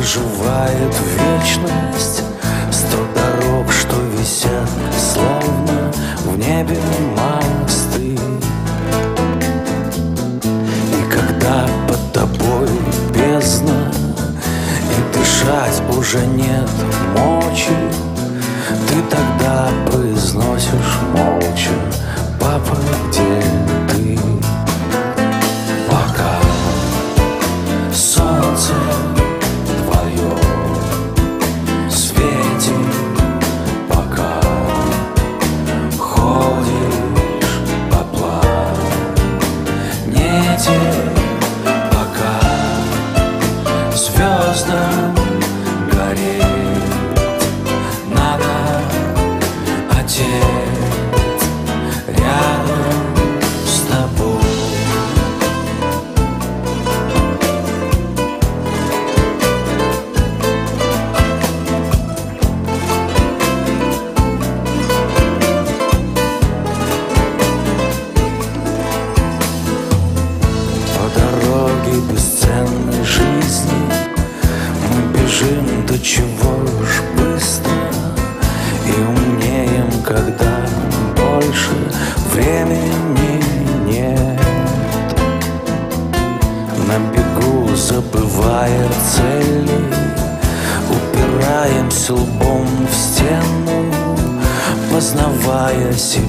оживает вечность. Сто дорог, что висят, словно в небе мосты. И когда под тобой бездна И дышать уже нет мочи Ты тогда произносишь молча Папа, где чего ж быстро И умнеем, когда больше времени нет. На бегу забывая цели Упираемся лбом в стену Познавая себя